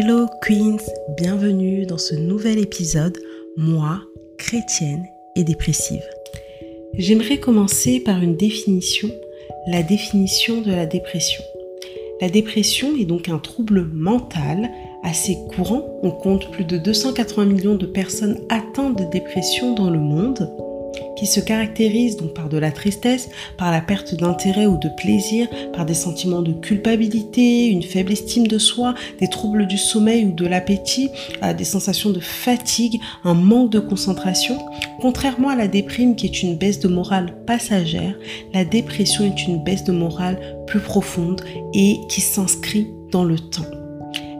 Hello Queens, bienvenue dans ce nouvel épisode, moi, chrétienne et dépressive. J'aimerais commencer par une définition, la définition de la dépression. La dépression est donc un trouble mental assez courant. On compte plus de 280 millions de personnes atteintes de dépression dans le monde qui se caractérise donc par de la tristesse, par la perte d'intérêt ou de plaisir, par des sentiments de culpabilité, une faible estime de soi, des troubles du sommeil ou de l'appétit, euh, des sensations de fatigue, un manque de concentration. Contrairement à la déprime qui est une baisse de morale passagère, la dépression est une baisse de morale plus profonde et qui s'inscrit dans le temps.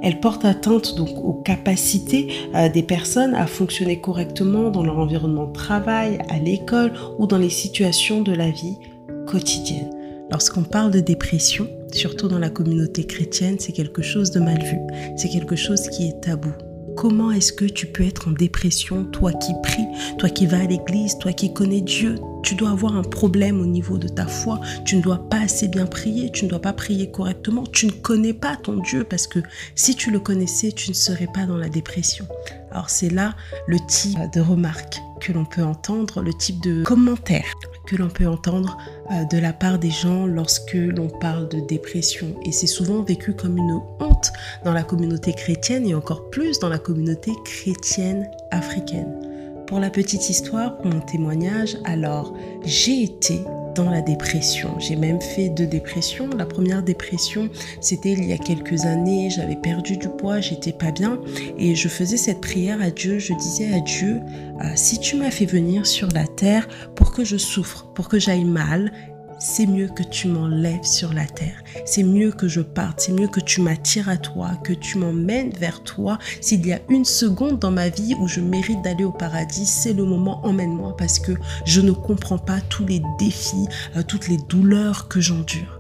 Elle porte atteinte donc aux capacités euh, des personnes à fonctionner correctement dans leur environnement de travail, à l'école ou dans les situations de la vie quotidienne. Lorsqu'on parle de dépression, surtout dans la communauté chrétienne, c'est quelque chose de mal vu. C'est quelque chose qui est tabou. Comment est-ce que tu peux être en dépression, toi qui pries, toi qui vas à l'église, toi qui connais Dieu? Tu dois avoir un problème au niveau de ta foi. Tu ne dois pas assez bien prier, tu ne dois pas prier correctement. Tu ne connais pas ton Dieu parce que si tu le connaissais, tu ne serais pas dans la dépression. Alors c'est là le type de remarque que l'on peut entendre, le type de commentaire que l'on peut entendre euh, de la part des gens lorsque l'on parle de dépression. Et c'est souvent vécu comme une honte dans la communauté chrétienne et encore plus dans la communauté chrétienne africaine. Pour la petite histoire, pour mon témoignage, alors j'ai été dans la dépression. J'ai même fait deux dépressions. La première dépression, c'était il y a quelques années. J'avais perdu du poids, j'étais pas bien. Et je faisais cette prière à Dieu. Je disais à Dieu, euh, si tu m'as fait venir sur la terre pour que je souffre, pour que j'aille mal, c'est mieux que tu m'enlèves sur la terre. C'est mieux que je parte. C'est mieux que tu m'attires à toi, que tu m'emmènes vers toi. S'il y a une seconde dans ma vie où je mérite d'aller au paradis, c'est le moment. Emmène-moi parce que je ne comprends pas tous les défis, euh, toutes les douleurs que j'endure.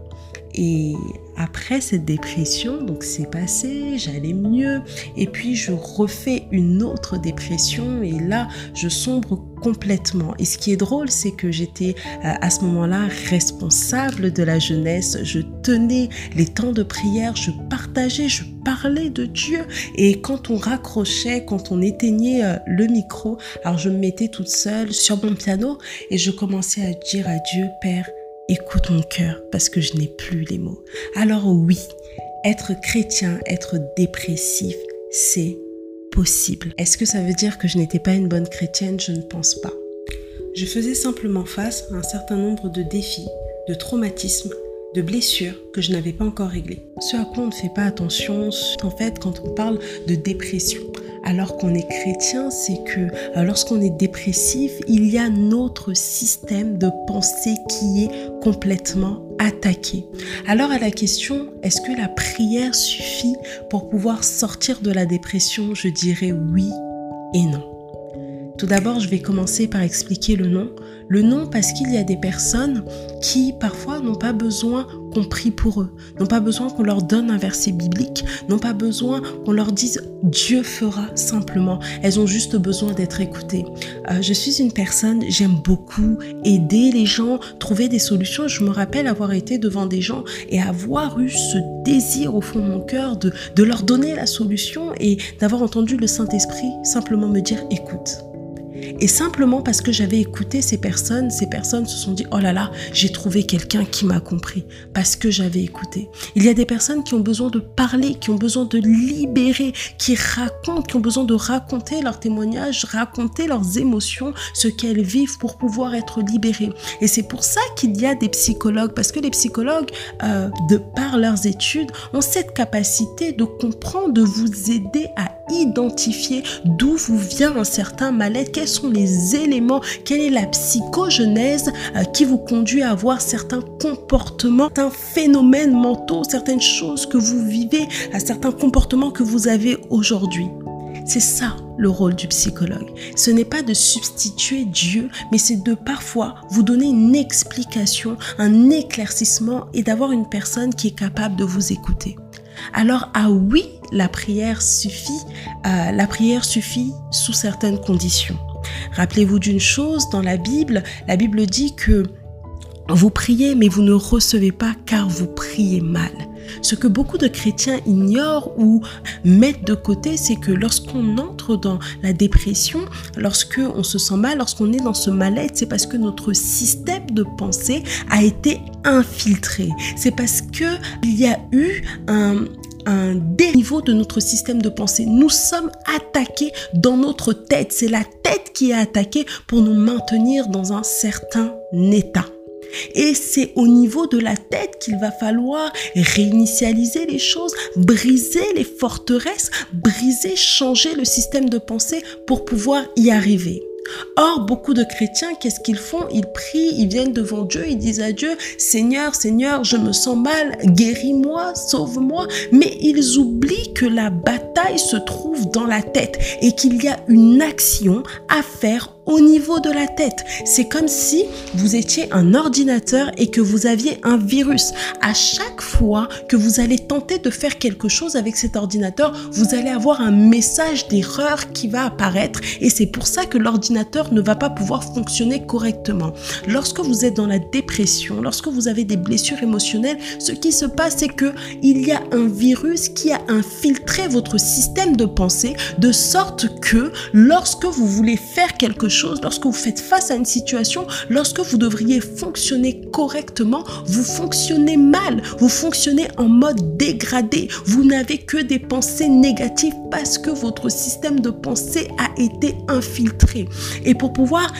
Et après cette dépression, donc c'est passé, j'allais mieux. Et puis je refais une autre dépression et là, je sombre complètement. Et ce qui est drôle, c'est que j'étais euh, à ce moment-là responsable de la jeunesse. Je tenais les temps de prière, je partageais, je parlais de Dieu. Et quand on raccrochait, quand on éteignait euh, le micro, alors je me mettais toute seule sur mon piano et je commençais à dire à Dieu, Père, écoute mon cœur parce que je n'ai plus les mots. Alors oui, être chrétien, être dépressif, c'est possible. Est-ce que ça veut dire que je n'étais pas une bonne chrétienne? Je ne pense pas. Je faisais simplement face à un certain nombre de défis, de traumatismes, de blessures que je n'avais pas encore réglées. Ce à quoi on ne fait pas attention, en fait, quand on parle de dépression alors qu'on est chrétien, c'est que euh, lorsqu'on est dépressif, il y a notre système de pensée qui est complètement attaqué. Alors à la question, est-ce que la prière suffit pour pouvoir sortir de la dépression? Je dirais oui et non. Tout d'abord, je vais commencer par expliquer le nom. Le nom parce qu'il y a des personnes qui parfois n'ont pas besoin qu'on prie pour eux, n'ont pas besoin qu'on leur donne un verset biblique, n'ont pas besoin qu'on leur dise Dieu fera simplement. Elles ont juste besoin d'être écoutées. Euh, je suis une personne, j'aime beaucoup aider les gens, trouver des solutions. Je me rappelle avoir été devant des gens et avoir eu ce désir au fond de mon cœur de, de leur donner la solution et d'avoir entendu le Saint-Esprit simplement me dire écoute. Et simplement parce que j'avais écouté ces personnes, ces personnes se sont dit, oh là là, j'ai trouvé quelqu'un qui m'a compris, parce que j'avais écouté. Il y a des personnes qui ont besoin de parler, qui ont besoin de libérer, qui racontent, qui ont besoin de raconter leurs témoignages, raconter leurs émotions, ce qu'elles vivent pour pouvoir être libérées. Et c'est pour ça qu'il y a des psychologues, parce que les psychologues, euh, de par leurs études, ont cette capacité de comprendre, de vous aider à identifier d'où vous vient un certain mal-être, sont les éléments, quelle est la psychogenèse euh, qui vous conduit à avoir certains comportements, certains phénomènes mentaux, certaines choses que vous vivez, certains comportements que vous avez aujourd'hui. C'est ça le rôle du psychologue. Ce n'est pas de substituer Dieu, mais c'est de parfois vous donner une explication, un éclaircissement et d'avoir une personne qui est capable de vous écouter. Alors, ah oui, la prière suffit, euh, la prière suffit sous certaines conditions. Rappelez-vous d'une chose, dans la Bible, la Bible dit que Vous priez, mais vous ne recevez pas car vous priez mal. Ce que beaucoup de chrétiens ignorent ou mettent de côté, c'est que lorsqu'on entre dans la dépression, lorsqu'on se sent mal, lorsqu'on est dans ce mal-être, c'est parce que notre système de pensée a été infiltré. C'est parce que il y a eu un, un déniveau de notre système de pensée. Nous sommes attaqués dans notre tête. C'est la tête qui est attaquée pour nous maintenir dans un certain état. Et c'est au niveau de la tête qu'il va falloir réinitialiser les choses, briser les forteresses, briser, changer le système de pensée pour pouvoir y arriver. Or, beaucoup de chrétiens, qu'est-ce qu'ils font? Ils prient, ils viennent devant Dieu, ils disent à Dieu, Seigneur, Seigneur, je me sens mal, guéris-moi, sauve-moi. Mais ils oublient que la bataille se trouve dans la tête et qu'il y a une action à faire au niveau de la tête. C'est comme si vous étiez un ordinateur et que vous aviez un virus. À chaque fois que vous allez tenter de faire quelque chose avec cet ordinateur, vous allez avoir un message d'erreur qui va apparaître et c'est pour ça que l'ordinateur ne va pas pouvoir fonctionner correctement. Lorsque vous êtes dans la dépression, lorsque vous avez des blessures émotionnelles, ce qui se passe c'est que il y a un virus qui a infiltré votre système de pensée de sorte que lorsque vous voulez faire quelque chose lorsque vous faites face à une situation, lorsque vous devriez fonctionner correctement, vous fonctionnez mal, vous fonctionnez en mode dégradé, vous n'avez que des pensées négatives parce que votre système de pensée a été infiltré. Et pour pouvoir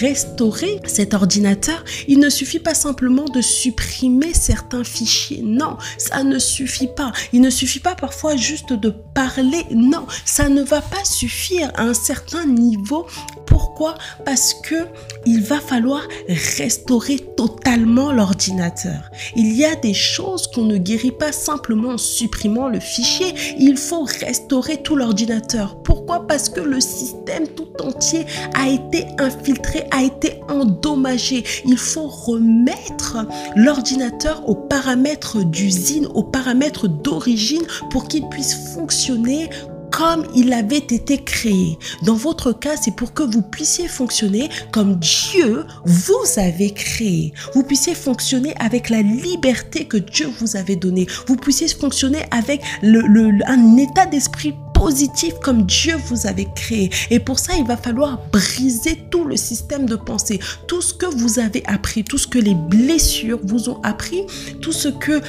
restaurer cet ordinateur, il ne suffit pas simplement de supprimer certains fichiers. Non, ça ne suffit pas. Il ne suffit pas parfois juste de parler. Non, ça ne va pas suffire à un certain niveau pourquoi Parce que il va falloir restaurer totalement l'ordinateur. Il y a des choses qu'on ne guérit pas simplement en supprimant le fichier. Il faut restaurer tout l'ordinateur. Pourquoi Parce que le système tout entier a été infiltré, a été endommagé. Il faut remettre l'ordinateur aux paramètres d'usine, aux paramètres d'origine pour qu'il puisse fonctionner comme il avait été créé. Dans votre cas, c'est pour que vous puissiez fonctionner comme Dieu vous avait créé. Vous puissiez fonctionner avec la liberté que Dieu vous avait donnée. Vous puissiez fonctionner avec le, un état d'esprit positif comme Dieu vous avait créé. Et pour ça, il va falloir briser tout le système de pensée, tout ce que vous avez appris, tout ce que les blessures vous ont appris, tout ce que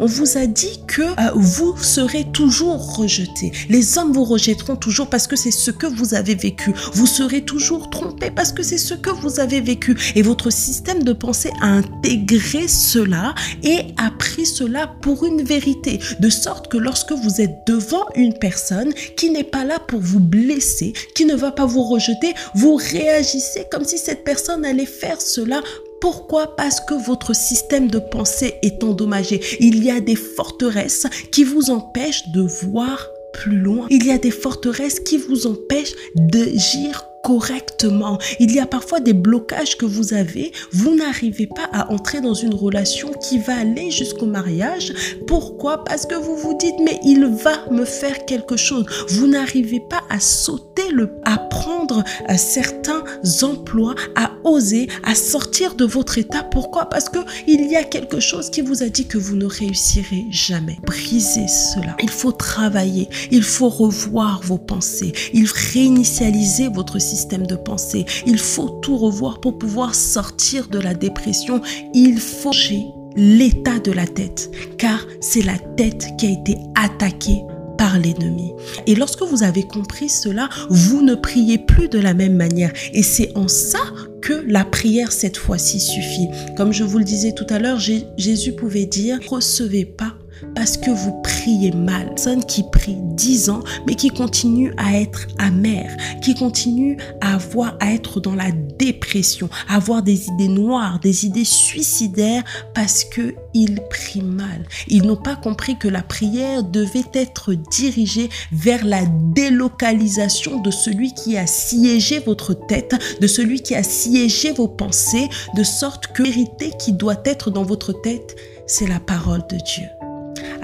on vous a dit que euh, vous serez toujours rejeté. Les hommes vous rejetteront toujours parce que c'est ce que vous avez vécu. Vous serez toujours trompé parce que c'est ce que vous avez vécu. Et votre système de pensée a intégré cela et a pris cela pour une vérité. De sorte que lorsque vous êtes devant une personne, qui n'est pas là pour vous blesser, qui ne va pas vous rejeter, vous réagissez comme si cette personne allait faire cela pourquoi? Parce que votre système de pensée est endommagé. Il y a des forteresses qui vous empêchent de voir plus loin. Il y a des forteresses qui vous empêchent d'agir correctement. Il y a parfois des blocages que vous avez. Vous n'arrivez pas à entrer dans une relation qui va aller jusqu'au mariage. Pourquoi? Parce que vous vous dites, mais il va me faire quelque chose. Vous n'arrivez pas à sauter le, à prendre euh, certains emplois, à oser, à sortir de votre état. Pourquoi? Parce que il y a quelque chose qui vous a dit que vous ne réussirez jamais. Brisez cela. Il faut travailler. Il faut revoir vos pensées. Il faut réinitialiser votre système système de pensée. Il faut tout revoir pour pouvoir sortir de la dépression. Il faut changer l'état de la tête, car c'est la tête qui a été attaquée par l'ennemi. Et lorsque vous avez compris cela, vous ne priez plus de la même manière. Et c'est en ça que la prière cette fois-ci suffit. Comme je vous le disais tout à l'heure, Jésus pouvait dire, recevez pas parce que vous priez mal. Personne qui prie 10 ans, mais qui continue à être amère, qui continue à avoir, à être dans la dépression, à avoir des idées noires, des idées suicidaires parce que ils prient mal. Ils n'ont pas compris que la prière devait être dirigée vers la délocalisation de celui qui a siégé votre tête, de celui qui a siégé vos pensées, de sorte que la vérité qui doit être dans votre tête, c'est la parole de Dieu.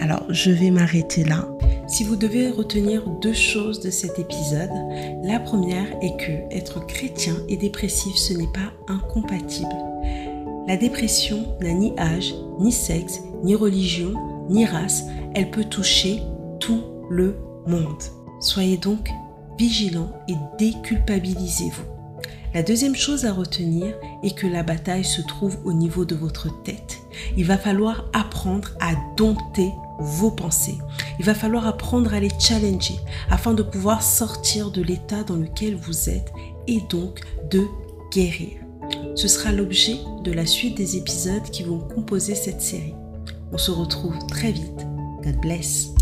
Alors, je vais m'arrêter là. Si vous devez retenir deux choses de cet épisode, la première est que être chrétien et dépressif, ce n'est pas incompatible. La dépression n'a ni âge, ni sexe, ni religion, ni race. Elle peut toucher tout le monde. Soyez donc vigilants et déculpabilisez-vous. La deuxième chose à retenir est que la bataille se trouve au niveau de votre tête. Il va falloir apprendre à dompter vos pensées. Il va falloir apprendre à les challenger afin de pouvoir sortir de l'état dans lequel vous êtes et donc de guérir. Ce sera l'objet de la suite des épisodes qui vont composer cette série. On se retrouve très vite. God bless.